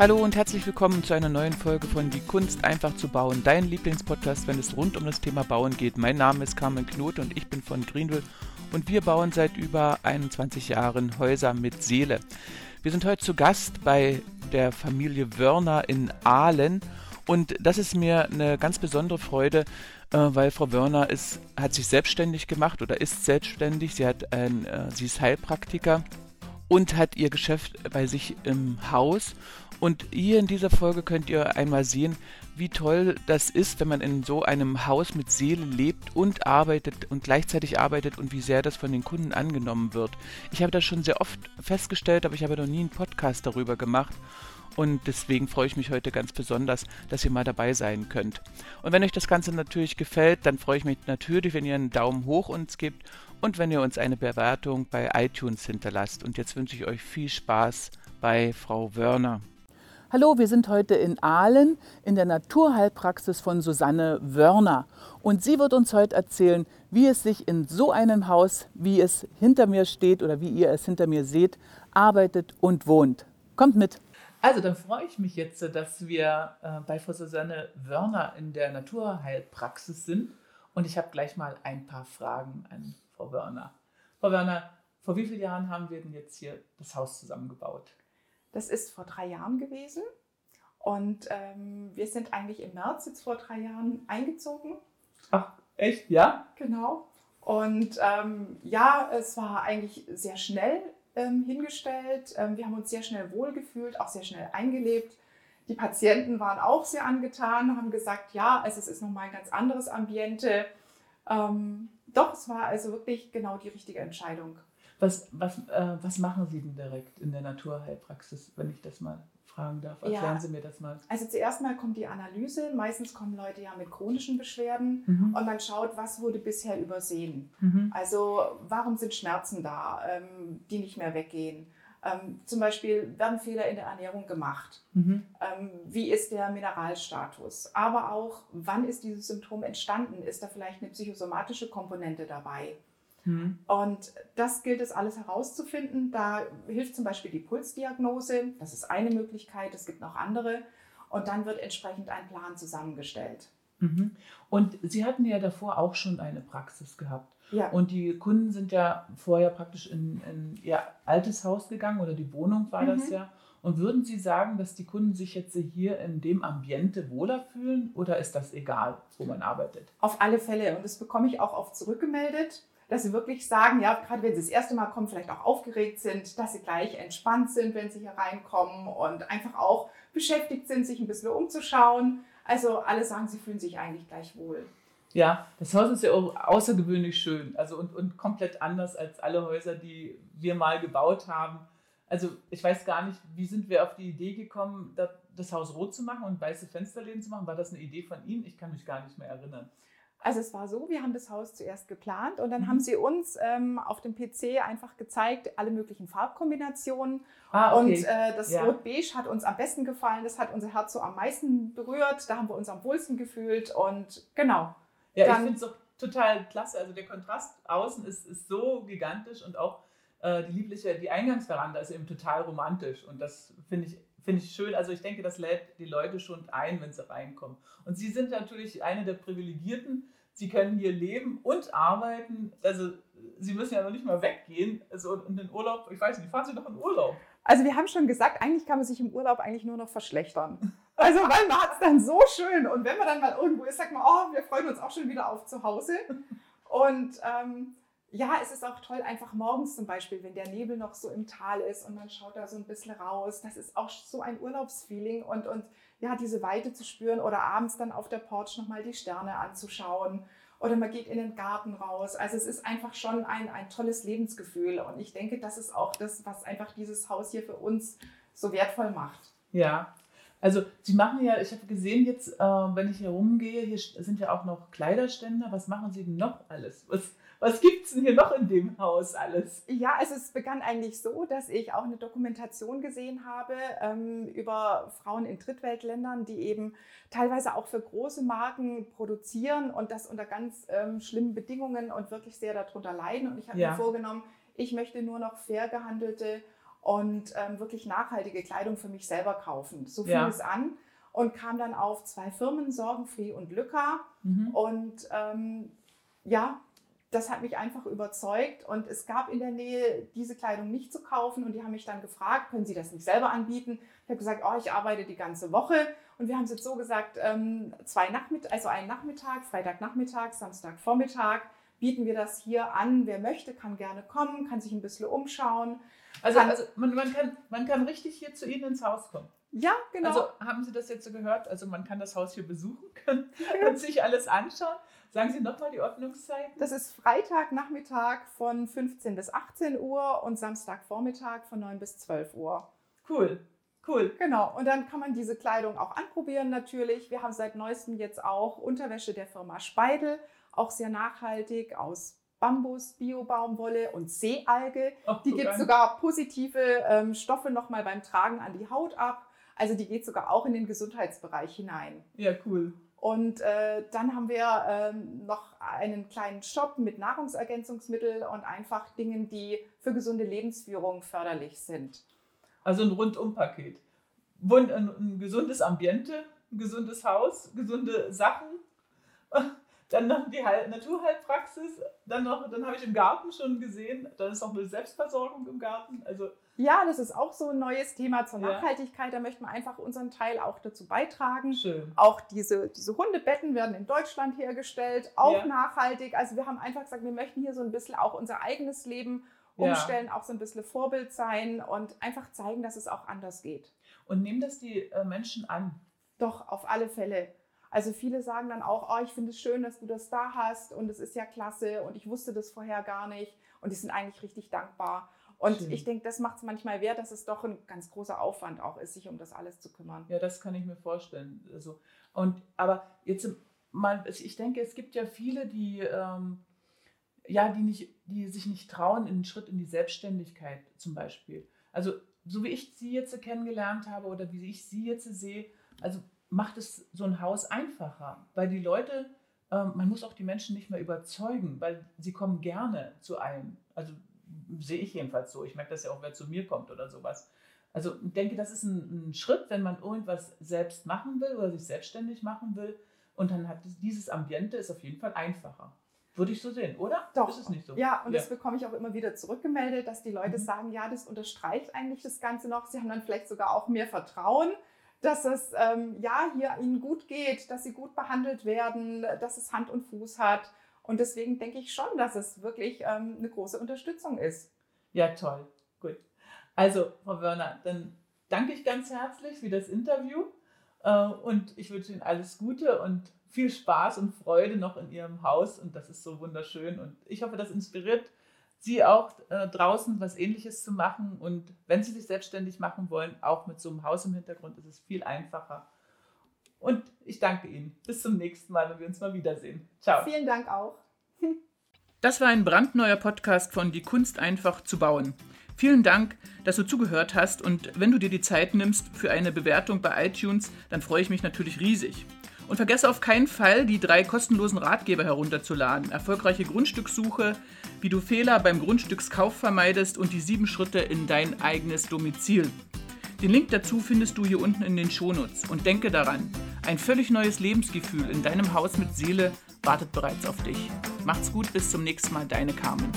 Hallo und herzlich willkommen zu einer neuen Folge von Die Kunst einfach zu bauen, dein Lieblingspodcast, wenn es rund um das Thema Bauen geht. Mein Name ist Carmen Knot und ich bin von Greenville und wir bauen seit über 21 Jahren Häuser mit Seele. Wir sind heute zu Gast bei der Familie Wörner in Aalen und das ist mir eine ganz besondere Freude, äh, weil Frau Wörner ist, hat sich selbstständig gemacht oder ist selbstständig. Sie, hat ein, äh, sie ist Heilpraktiker und hat ihr Geschäft bei sich im Haus. Und hier in dieser Folge könnt ihr einmal sehen, wie toll das ist, wenn man in so einem Haus mit Seele lebt und arbeitet und gleichzeitig arbeitet und wie sehr das von den Kunden angenommen wird. Ich habe das schon sehr oft festgestellt, aber ich habe noch nie einen Podcast darüber gemacht. Und deswegen freue ich mich heute ganz besonders, dass ihr mal dabei sein könnt. Und wenn euch das Ganze natürlich gefällt, dann freue ich mich natürlich, wenn ihr einen Daumen hoch uns gebt und wenn ihr uns eine Bewertung bei iTunes hinterlasst. Und jetzt wünsche ich euch viel Spaß bei Frau Wörner. Hallo, wir sind heute in Aalen in der Naturheilpraxis von Susanne Wörner. Und sie wird uns heute erzählen, wie es sich in so einem Haus, wie es hinter mir steht oder wie ihr es hinter mir seht, arbeitet und wohnt. Kommt mit! Also, dann freue ich mich jetzt, dass wir äh, bei Frau Susanne Wörner in der Naturheilpraxis sind. Und ich habe gleich mal ein paar Fragen an Frau Wörner. Frau Wörner, vor wie vielen Jahren haben wir denn jetzt hier das Haus zusammengebaut? Das ist vor drei Jahren gewesen. Und ähm, wir sind eigentlich im März jetzt vor drei Jahren eingezogen. Ach, echt? Ja? Genau. Und ähm, ja, es war eigentlich sehr schnell ähm, hingestellt. Ähm, wir haben uns sehr schnell wohlgefühlt, auch sehr schnell eingelebt. Die Patienten waren auch sehr angetan, haben gesagt, ja, also es ist nochmal ein ganz anderes Ambiente. Ähm, doch, es war also wirklich genau die richtige Entscheidung. Was, was, äh, was machen Sie denn direkt in der Naturheilpraxis, wenn ich das mal fragen darf? Erklären ja. Sie mir das mal. Also zuerst mal kommt die Analyse. Meistens kommen Leute ja mit chronischen Beschwerden mhm. und man schaut, was wurde bisher übersehen. Mhm. Also warum sind Schmerzen da, ähm, die nicht mehr weggehen? Ähm, zum Beispiel werden Fehler in der Ernährung gemacht. Mhm. Ähm, wie ist der Mineralstatus? Aber auch, wann ist dieses Symptom entstanden? Ist da vielleicht eine psychosomatische Komponente dabei? Mhm. Und das gilt es alles herauszufinden. Da hilft zum Beispiel die Pulsdiagnose. Das ist eine Möglichkeit. Es gibt noch andere. Und dann wird entsprechend ein Plan zusammengestellt. Mhm. Und Sie hatten ja davor auch schon eine Praxis gehabt. Ja. Und die Kunden sind ja vorher praktisch in, in ihr altes Haus gegangen oder die Wohnung war mhm. das ja. Und würden Sie sagen, dass die Kunden sich jetzt hier in dem Ambiente wohler fühlen oder ist das egal, wo man arbeitet? Auf alle Fälle. Und das bekomme ich auch oft zurückgemeldet dass sie wirklich sagen, ja, gerade wenn sie das erste Mal kommen, vielleicht auch aufgeregt sind, dass sie gleich entspannt sind, wenn sie hier reinkommen und einfach auch beschäftigt sind, sich ein bisschen umzuschauen. Also alle sagen, sie fühlen sich eigentlich gleich wohl. Ja, das Haus ist ja auch außergewöhnlich schön, also und, und komplett anders als alle Häuser, die wir mal gebaut haben. Also ich weiß gar nicht, wie sind wir auf die Idee gekommen, das Haus rot zu machen und weiße Fensterläden zu machen? War das eine Idee von Ihnen? Ich kann mich gar nicht mehr erinnern. Also es war so, wir haben das Haus zuerst geplant und dann mhm. haben sie uns ähm, auf dem PC einfach gezeigt, alle möglichen Farbkombinationen. Ah, okay. Und äh, das ja. Rot-Beige hat uns am besten gefallen, das hat unser Herz so am meisten berührt, da haben wir uns am wohlsten gefühlt und genau. Ja, dann, ich finde es auch total klasse. Also der Kontrast außen ist, ist so gigantisch und auch äh, die liebliche, die Eingangsveranda ist eben total romantisch und das finde ich finde ich schön. Also ich denke, das lädt die Leute schon ein, wenn sie reinkommen. Und Sie sind natürlich eine der Privilegierten. Sie können hier leben und arbeiten. Also Sie müssen ja noch nicht mal weggehen. Also in den Urlaub, ich weiß nicht, fahren Sie doch in Urlaub. Also wir haben schon gesagt, eigentlich kann man sich im Urlaub eigentlich nur noch verschlechtern. Also weil man hat es dann so schön und wenn man dann mal irgendwo ist, sagt man, oh, wir freuen uns auch schon wieder auf zu Hause. Und ähm, ja, es ist auch toll, einfach morgens zum Beispiel, wenn der Nebel noch so im Tal ist und man schaut da so ein bisschen raus. Das ist auch so ein Urlaubsfeeling und, und ja, diese Weite zu spüren oder abends dann auf der Porch nochmal die Sterne anzuschauen oder man geht in den Garten raus. Also es ist einfach schon ein, ein tolles Lebensgefühl und ich denke, das ist auch das, was einfach dieses Haus hier für uns so wertvoll macht. Ja, also Sie machen ja, ich habe gesehen jetzt, äh, wenn ich hier rumgehe, hier sind ja auch noch Kleiderständer. Was machen Sie denn noch alles? Was, was gibt es denn hier noch in dem Haus alles? Ja, also es begann eigentlich so, dass ich auch eine Dokumentation gesehen habe ähm, über Frauen in Drittweltländern, die eben teilweise auch für große Marken produzieren und das unter ganz ähm, schlimmen Bedingungen und wirklich sehr darunter leiden. Und ich habe ja. mir vorgenommen, ich möchte nur noch fair gehandelte und ähm, wirklich nachhaltige Kleidung für mich selber kaufen. So fing ja. es an und kam dann auf zwei Firmen, Sorgenfree und Lücker. Mhm. Und ähm, ja, das hat mich einfach überzeugt und es gab in der Nähe diese Kleidung nicht zu kaufen und die haben mich dann gefragt, können Sie das nicht selber anbieten? Ich habe gesagt, oh, ich arbeite die ganze Woche und wir haben es jetzt so gesagt, ähm, zwei Nachmitt also einen Nachmittag, Freitagnachmittag, Samstagvormittag bieten wir das hier an. Wer möchte, kann gerne kommen, kann sich ein bisschen umschauen. Also, also man, man, kann, man kann richtig hier zu Ihnen ins Haus kommen. Ja, genau. Also haben Sie das jetzt so gehört? Also man kann das Haus hier besuchen können und sich alles anschauen. Sagen Sie nochmal die Ordnungszeiten. Das ist Freitagnachmittag von 15 bis 18 Uhr und Samstagvormittag von 9 bis 12 Uhr. Cool. Cool. Genau. Und dann kann man diese Kleidung auch anprobieren natürlich. Wir haben seit neuestem jetzt auch Unterwäsche der Firma Speidel, auch sehr nachhaltig aus Bambus, Bio-Baumwolle und Seealge. Ach, die gibt sogar positive ähm, Stoffe nochmal beim Tragen an die Haut ab. Also die geht sogar auch in den Gesundheitsbereich hinein. Ja, cool. Und äh, dann haben wir ähm, noch einen kleinen Shop mit Nahrungsergänzungsmitteln und einfach Dingen, die für gesunde Lebensführung förderlich sind. Also ein Rundumpaket. Ein, ein gesundes Ambiente, ein gesundes Haus, gesunde Sachen. Dann noch die Naturheilpraxis. Dann noch, dann habe ich im Garten schon gesehen, dann ist auch eine Selbstversorgung im Garten. Also ja, das ist auch so ein neues Thema zur Nachhaltigkeit. Ja. Da möchten wir einfach unseren Teil auch dazu beitragen. Schön. Auch diese, diese Hundebetten werden in Deutschland hergestellt, auch ja. nachhaltig. Also wir haben einfach gesagt, wir möchten hier so ein bisschen auch unser eigenes Leben umstellen, ja. auch so ein bisschen Vorbild sein und einfach zeigen, dass es auch anders geht. Und nehmen das die äh, Menschen an? Doch, auf alle Fälle. Also viele sagen dann auch, oh, ich finde es schön, dass du das da hast und es ist ja klasse und ich wusste das vorher gar nicht und die sind eigentlich richtig dankbar. Und Schön. ich denke, das macht es manchmal wert, dass es doch ein ganz großer Aufwand auch ist, sich um das alles zu kümmern. Ja, das kann ich mir vorstellen. Also, und, aber jetzt mal, ich denke, es gibt ja viele, die, ähm, ja, die, nicht, die sich nicht trauen, einen Schritt in die Selbstständigkeit zum Beispiel. Also so wie ich sie jetzt kennengelernt habe oder wie ich sie jetzt sehe, also macht es so ein Haus einfacher, weil die Leute, ähm, man muss auch die Menschen nicht mehr überzeugen, weil sie kommen gerne zu einem. Also sehe ich jedenfalls so. Ich merke das ja auch, wer zu mir kommt oder sowas. Also ich denke, das ist ein, ein, Schritt, wenn man irgendwas selbst machen will oder sich selbstständig machen will. Und dann hat dieses Ambiente ist auf jeden Fall einfacher. Würde ich so sehen, oder? Doch. Ist es nicht so? Ja, und ja. das bekomme ich auch immer wieder zurückgemeldet, dass die Leute mhm. sagen, ja, das unterstreicht eigentlich das Ganze noch. Sie haben dann vielleicht sogar auch mehr Vertrauen, dass es ähm, ja hier ihnen gut geht, dass sie gut behandelt werden, dass es Hand und Fuß hat. Und deswegen denke ich schon, dass es wirklich ähm, eine große Unterstützung ist. Ja, toll. Gut. Also, Frau Wörner, dann danke ich ganz herzlich für das Interview äh, und ich wünsche Ihnen alles Gute und viel Spaß und Freude noch in Ihrem Haus und das ist so wunderschön und ich hoffe, das inspiriert Sie auch äh, draußen was Ähnliches zu machen und wenn Sie sich selbstständig machen wollen, auch mit so einem Haus im Hintergrund ist es viel einfacher und ich danke Ihnen. Bis zum nächsten Mal, wenn wir uns mal wiedersehen. Ciao. Vielen Dank auch. Das war ein brandneuer Podcast von Die Kunst einfach zu bauen. Vielen Dank, dass du zugehört hast und wenn du dir die Zeit nimmst für eine Bewertung bei iTunes, dann freue ich mich natürlich riesig. Und vergesse auf keinen Fall, die drei kostenlosen Ratgeber herunterzuladen. Erfolgreiche Grundstückssuche, wie du Fehler beim Grundstückskauf vermeidest und die sieben Schritte in dein eigenes Domizil. Den Link dazu findest du hier unten in den Shownotes. Und denke daran, ein völlig neues Lebensgefühl in deinem Haus mit Seele wartet bereits auf dich. Macht's gut, bis zum nächsten Mal, deine Carmen.